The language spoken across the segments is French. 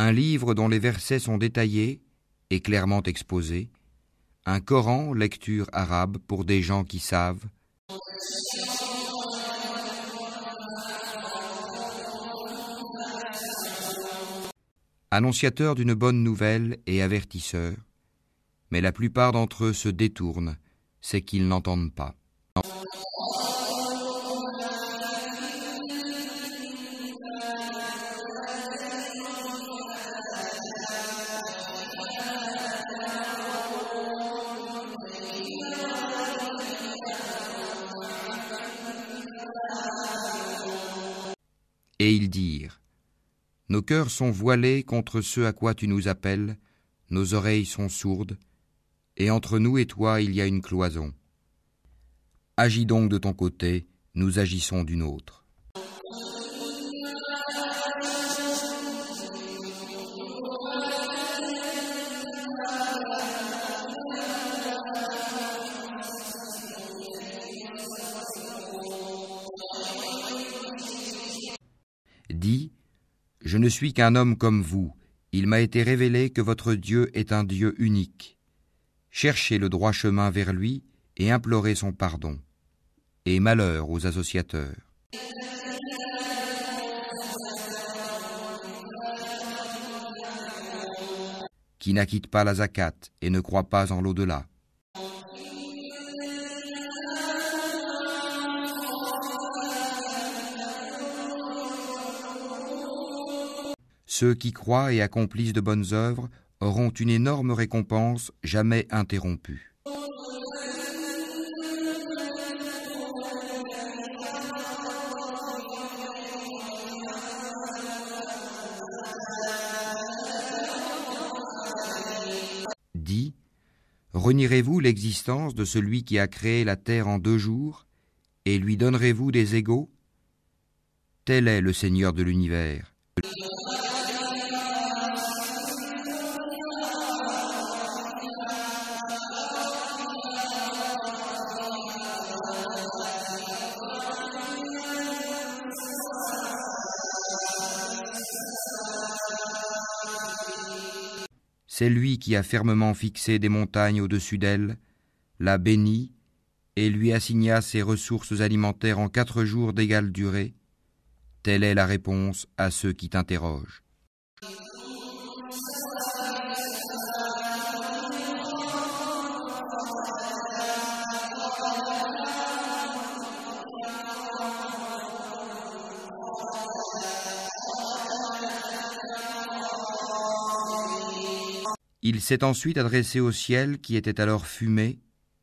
Un livre dont les versets sont détaillés et clairement exposés, un Coran, lecture arabe pour des gens qui savent, annonciateur d'une bonne nouvelle et avertisseur, mais la plupart d'entre eux se détournent, c'est qu'ils n'entendent pas. Cœurs sont voilés contre ce à quoi tu nous appelles, nos oreilles sont sourdes, et entre nous et toi il y a une cloison. Agis donc de ton côté, nous agissons d'une autre. Je ne suis qu'un homme comme vous, il m'a été révélé que votre Dieu est un Dieu unique. Cherchez le droit chemin vers lui et implorez son pardon. Et malheur aux associateurs. Qui n'acquitte pas la zakat et ne croit pas en l'au-delà. Ceux qui croient et accomplissent de bonnes œuvres auront une énorme récompense jamais interrompue. Dis, renierez-vous l'existence de celui qui a créé la terre en deux jours, et lui donnerez-vous des égaux? Tel est le Seigneur de l'univers. C'est lui qui a fermement fixé des montagnes au-dessus d'elle, l'a bénie et lui assigna ses ressources alimentaires en quatre jours d'égale durée. Telle est la réponse à ceux qui t'interrogent. Il s'est ensuite adressé au ciel qui était alors fumé,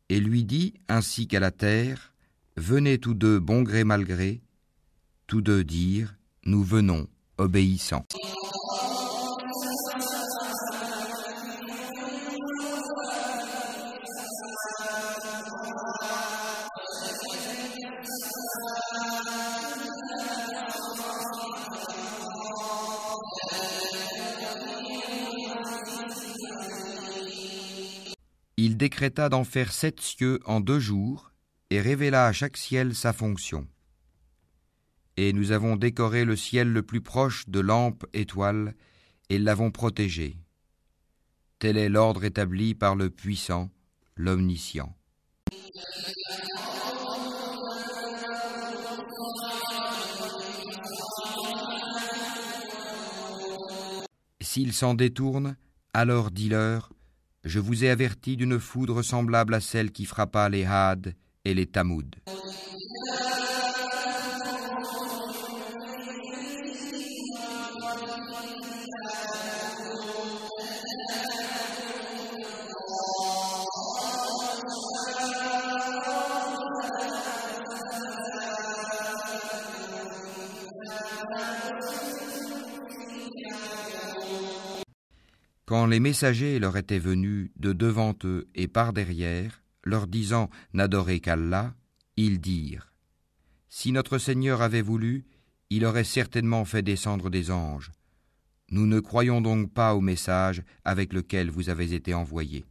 et lui dit, ainsi qu'à la terre, Venez tous deux bon gré mal gré, tous deux dirent, Nous venons, obéissants. Décréta d'en faire sept cieux en deux jours, et révéla à chaque ciel sa fonction. Et nous avons décoré le ciel le plus proche de lampes étoiles, et l'avons protégé. Tel est l'ordre établi par le puissant, l'omniscient. S'ils s'en détournent, alors dis-leur, je vous ai averti d'une foudre semblable à celle qui frappa les Had et les Tamoud. Quand les messagers leur étaient venus de devant eux et par derrière, leur disant N'adorez qu'Allah, ils dirent Si notre Seigneur avait voulu, il aurait certainement fait descendre des anges. Nous ne croyons donc pas au message avec lequel vous avez été envoyés.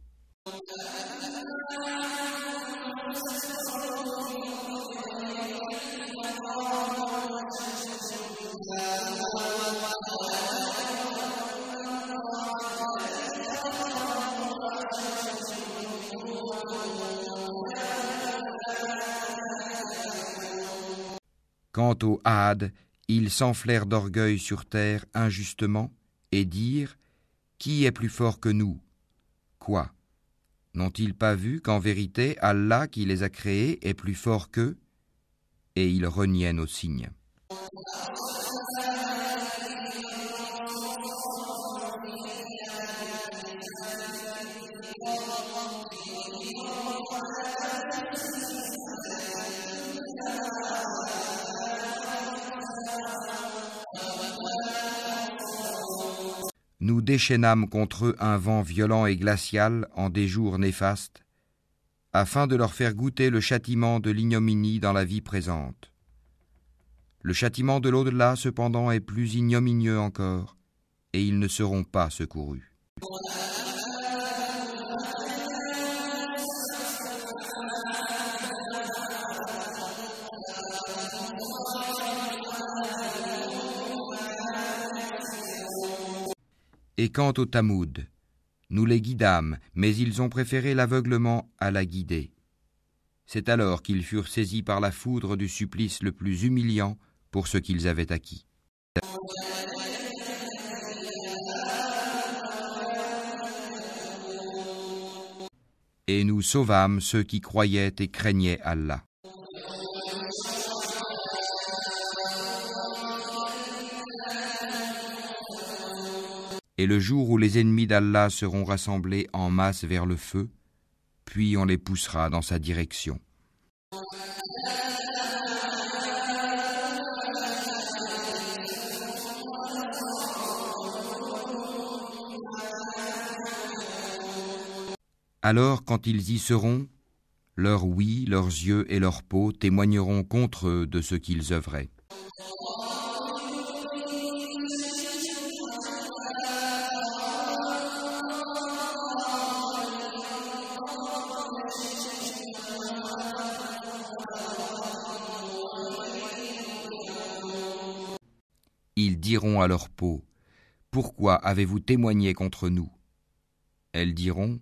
Quant aux Hades, ils s'enflèrent d'orgueil sur terre injustement et dirent Qui est plus fort que nous? Quoi? N'ont-ils pas vu qu'en vérité Allah qui les a créés est plus fort qu'eux? Et ils reniaient nos signes. Déchaînâmes contre eux un vent violent et glacial en des jours néfastes, afin de leur faire goûter le châtiment de l'ignominie dans la vie présente. Le châtiment de l'au-delà, cependant, est plus ignominieux encore, et ils ne seront pas secourus. Et quant au Tamoud, nous les guidâmes, mais ils ont préféré l'aveuglement à la guider. C'est alors qu'ils furent saisis par la foudre du supplice le plus humiliant pour ce qu'ils avaient acquis. Et nous sauvâmes ceux qui croyaient et craignaient Allah. Et le jour où les ennemis d'Allah seront rassemblés en masse vers le feu, puis on les poussera dans sa direction. Alors, quand ils y seront, leurs oui, leurs yeux et leurs peaux témoigneront contre eux de ce qu'ils œuvraient. À leur peau, Pourquoi avez-vous témoigné contre nous? Elles diront,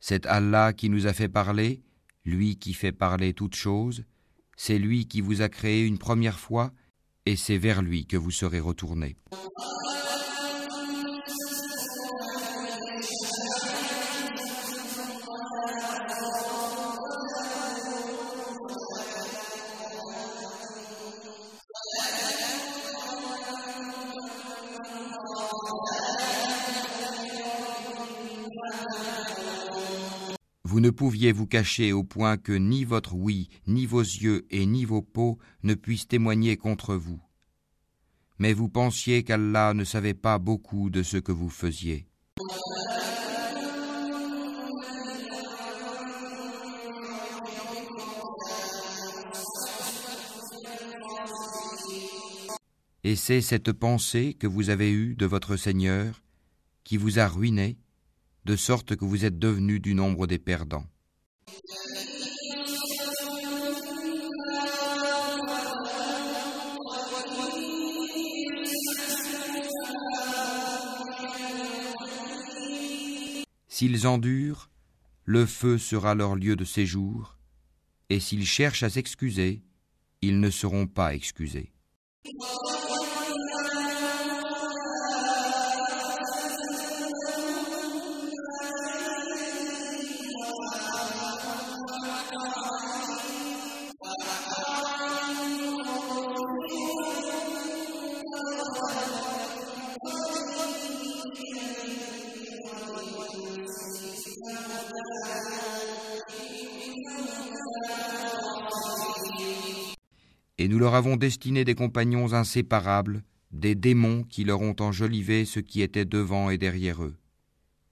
C'est Allah qui nous a fait parler, lui qui fait parler toutes choses, c'est lui qui vous a créé une première fois, et c'est vers lui que vous serez retournés. Vous ne pouviez vous cacher au point que ni votre oui, ni vos yeux et ni vos peaux ne puissent témoigner contre vous. Mais vous pensiez qu'Allah ne savait pas beaucoup de ce que vous faisiez. Et c'est cette pensée que vous avez eue de votre Seigneur qui vous a ruiné de sorte que vous êtes devenus du nombre des perdants. S'ils endurent, le feu sera leur lieu de séjour, et s'ils cherchent à s'excuser, ils ne seront pas excusés. Et nous leur avons destiné des compagnons inséparables, des démons qui leur ont enjolivé ce qui était devant et derrière eux.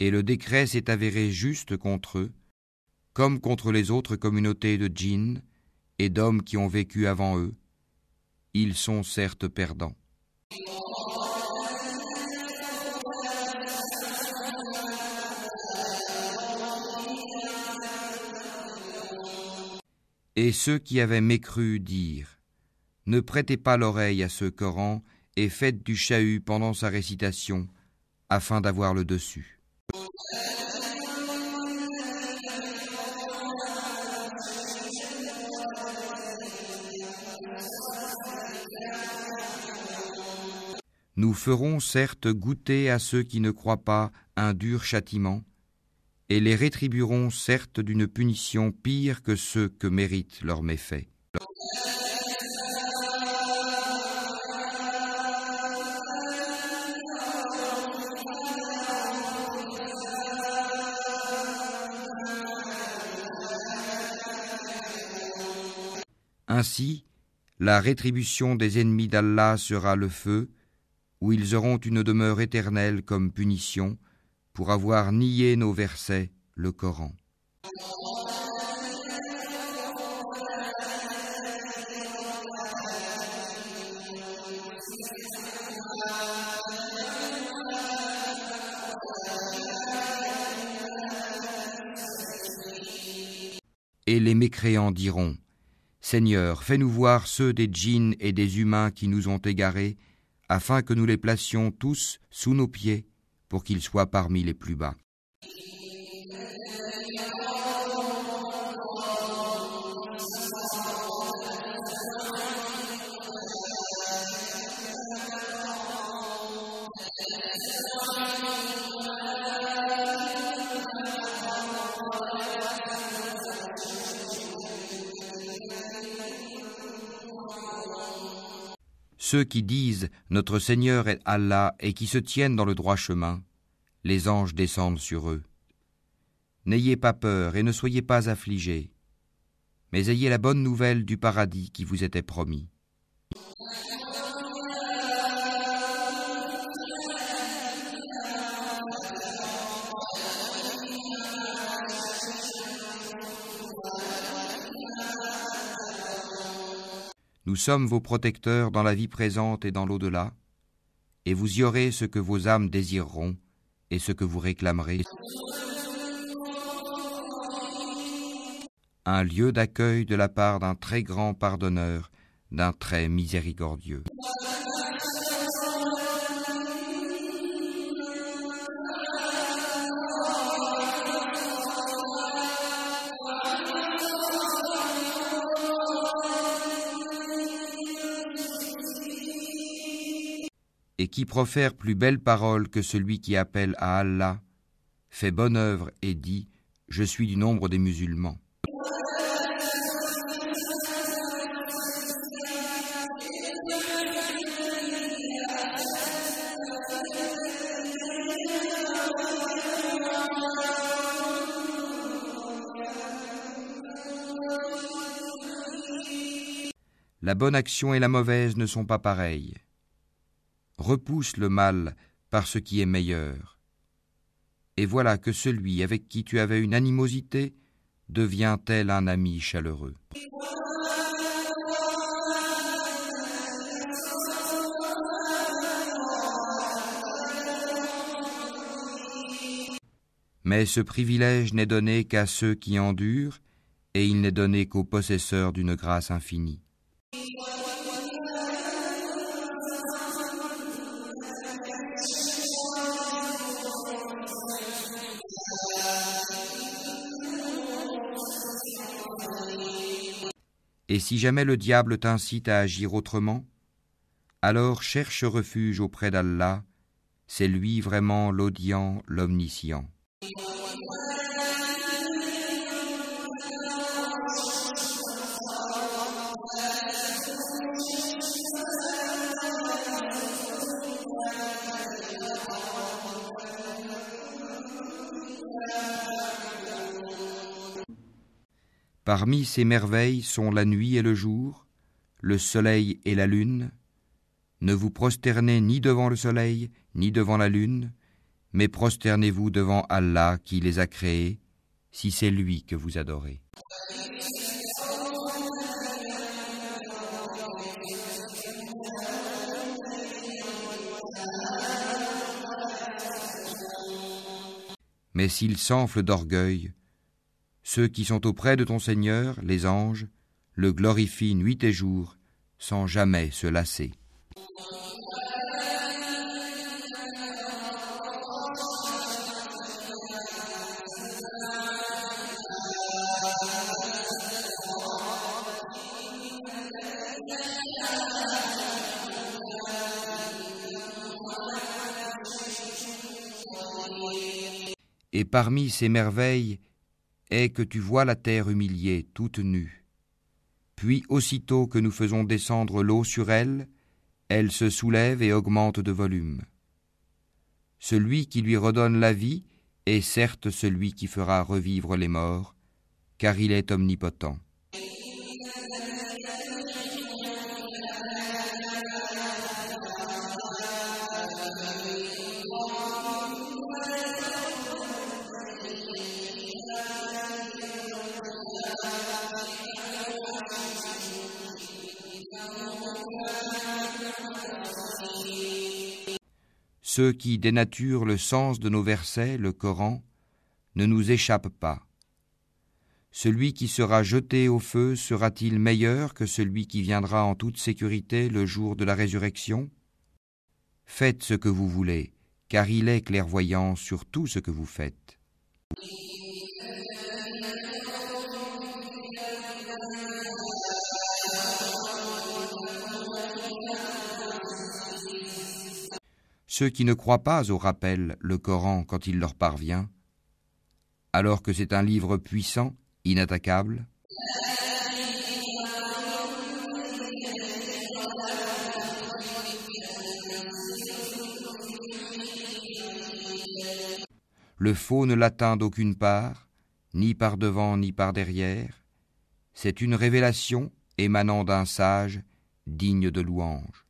Et le décret s'est avéré juste contre eux, comme contre les autres communautés de djinns et d'hommes qui ont vécu avant eux. Ils sont certes perdants. Et ceux qui avaient mécru dirent Ne prêtez pas l'oreille à ce Coran et faites du chahut pendant sa récitation, afin d'avoir le dessus. Nous ferons certes goûter à ceux qui ne croient pas un dur châtiment, et les rétribuerons certes d'une punition pire que ceux que méritent leurs méfaits. Ainsi, la rétribution des ennemis d'Allah sera le feu, où ils auront une demeure éternelle comme punition pour avoir nié nos versets, le Coran. Et les mécréants diront Seigneur, fais-nous voir ceux des djinns et des humains qui nous ont égarés, afin que nous les placions tous sous nos pieds, pour qu'ils soient parmi les plus bas. Ceux qui disent Notre Seigneur est Allah et qui se tiennent dans le droit chemin, les anges descendent sur eux. N'ayez pas peur et ne soyez pas affligés, mais ayez la bonne nouvelle du paradis qui vous était promis. Nous sommes vos protecteurs dans la vie présente et dans l'au-delà, et vous y aurez ce que vos âmes désireront et ce que vous réclamerez. Un lieu d'accueil de la part d'un très grand pardonneur, d'un très miséricordieux. Qui profère plus belle parole que celui qui appelle à Allah, fait bonne œuvre et dit Je suis du nombre des musulmans. La bonne action et la mauvaise ne sont pas pareilles repousse le mal par ce qui est meilleur. Et voilà que celui avec qui tu avais une animosité devient tel un ami chaleureux. Mais ce privilège n'est donné qu'à ceux qui endurent, et il n'est donné qu'aux possesseurs d'une grâce infinie. Et si jamais le diable t'incite à agir autrement, alors cherche refuge auprès d'Allah, c'est lui vraiment l'audient, l'omniscient. Parmi ces merveilles sont la nuit et le jour, le soleil et la lune. Ne vous prosternez ni devant le soleil, ni devant la lune, Mais prosternez-vous devant Allah qui les a créés, si c'est lui que vous adorez. Mais s'ils s'enflent d'orgueil, ceux qui sont auprès de ton Seigneur, les anges, le glorifient nuit et jour, sans jamais se lasser. Et parmi ces merveilles est que tu vois la terre humiliée, toute nue. Puis aussitôt que nous faisons descendre l'eau sur elle, elle se soulève et augmente de volume. Celui qui lui redonne la vie est certes celui qui fera revivre les morts, car il est omnipotent. Ceux qui dénaturent le sens de nos versets, le Coran, ne nous échappent pas. Celui qui sera jeté au feu sera-t-il meilleur que celui qui viendra en toute sécurité le jour de la résurrection? Faites ce que vous voulez, car il est clairvoyant sur tout ce que vous faites. Ceux qui ne croient pas au rappel, le Coran, quand il leur parvient, alors que c'est un livre puissant, inattaquable, Le faux ne l'atteint d'aucune part, ni par devant ni par derrière. C'est une révélation émanant d'un sage, digne de louange.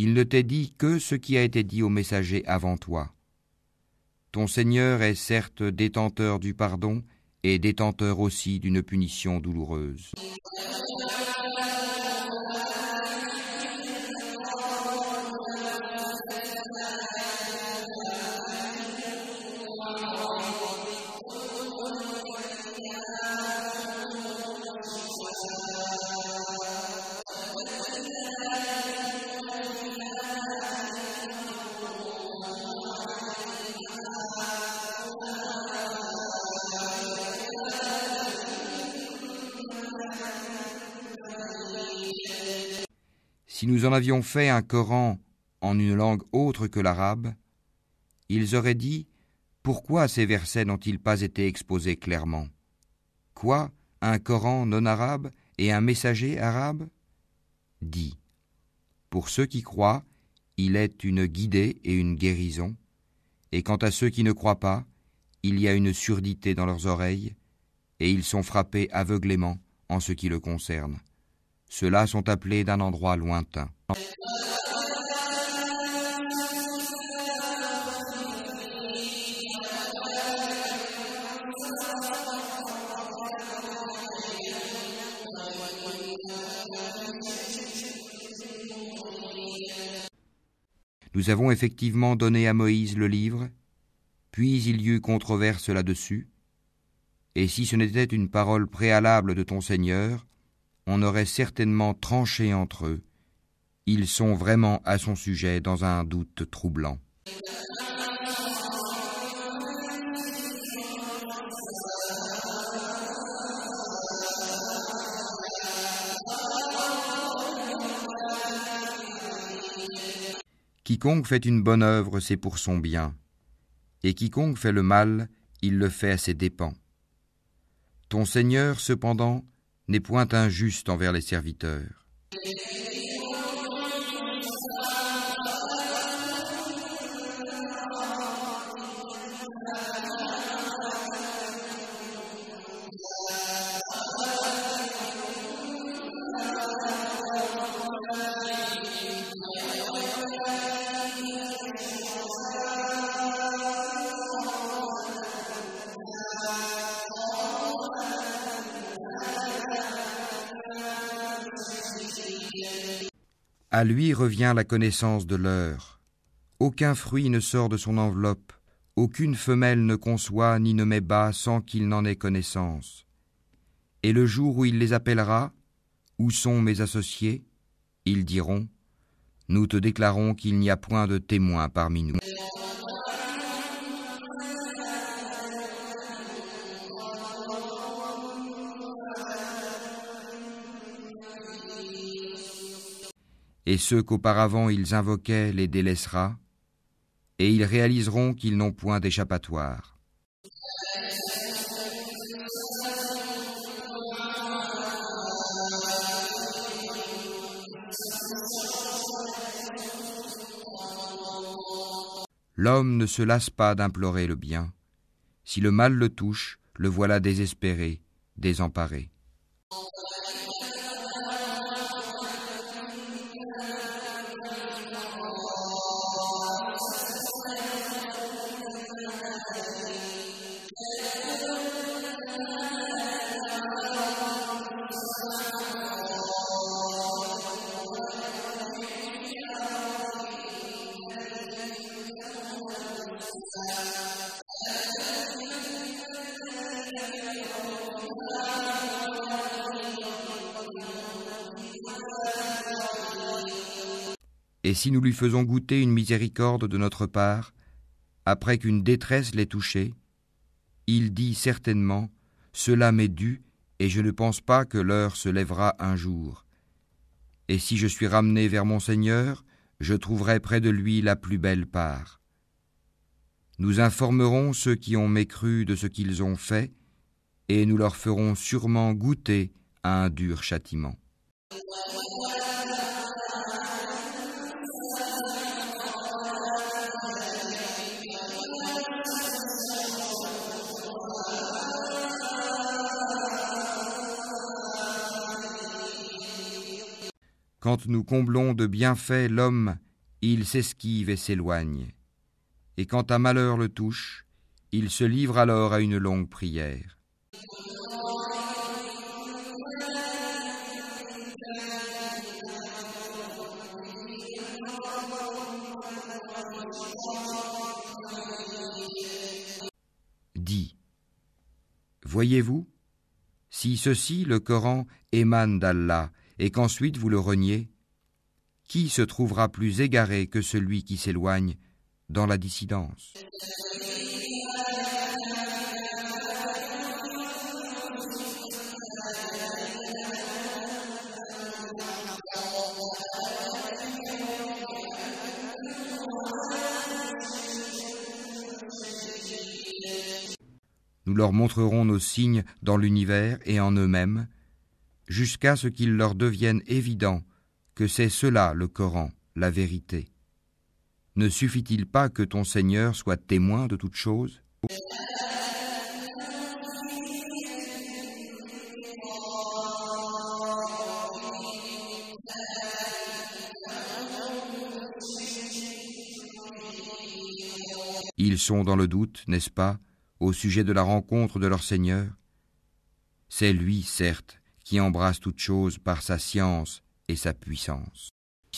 Il ne t'est dit que ce qui a été dit aux messagers avant toi. Ton Seigneur est certes détenteur du pardon et détenteur aussi d'une punition douloureuse. Si nous en avions fait un Coran en une langue autre que l'arabe, ils auraient dit Pourquoi ces versets n'ont-ils pas été exposés clairement? Quoi Un Coran non arabe et un messager arabe? Dit Pour ceux qui croient, il est une guidée et une guérison, et quant à ceux qui ne croient pas, il y a une surdité dans leurs oreilles, et ils sont frappés aveuglément en ce qui le concerne. Ceux-là sont appelés d'un endroit lointain. Nous avons effectivement donné à Moïse le livre, puis il y eut controverse là-dessus, et si ce n'était une parole préalable de ton Seigneur, on aurait certainement tranché entre eux. Ils sont vraiment à son sujet dans un doute troublant. Quiconque fait une bonne œuvre, c'est pour son bien, et quiconque fait le mal, il le fait à ses dépens. Ton Seigneur, cependant, n'est point injuste envers les serviteurs. À lui revient la connaissance de l'heure. Aucun fruit ne sort de son enveloppe, aucune femelle ne conçoit ni ne met bas sans qu'il n'en ait connaissance. Et le jour où il les appellera, Où sont mes associés Ils diront, Nous te déclarons qu'il n'y a point de témoin parmi nous. Et ceux qu'auparavant ils invoquaient les délaissera, et ils réaliseront qu'ils n'ont point d'échappatoire. L'homme ne se lasse pas d'implorer le bien. Si le mal le touche, le voilà désespéré, désemparé. Et si nous lui faisons goûter une miséricorde de notre part, après qu'une détresse l'ait touché, il dit certainement Cela m'est dû, et je ne pense pas que l'heure se lèvera un jour. Et si je suis ramené vers mon Seigneur, je trouverai près de lui la plus belle part. Nous informerons ceux qui ont mécru de ce qu'ils ont fait, et nous leur ferons sûrement goûter à un dur châtiment. Quand nous comblons de bienfaits l'homme, il s'esquive et s'éloigne. Et quand un malheur le touche, il se livre alors à une longue prière. Dit Voyez-vous, si ceci, le Coran, émane d'Allah, et qu'ensuite vous le reniez, qui se trouvera plus égaré que celui qui s'éloigne dans la dissidence? Nous leur montrerons nos signes dans l'univers et en eux-mêmes, jusqu'à ce qu'il leur devienne évident que c'est cela le Coran, la vérité. Ne suffit-il pas que ton Seigneur soit témoin de toutes choses? Ils sont dans le doute, n'est-ce pas, au sujet de la rencontre de leur Seigneur? C'est lui, certes, qui embrasse toute chose par sa science et sa puissance.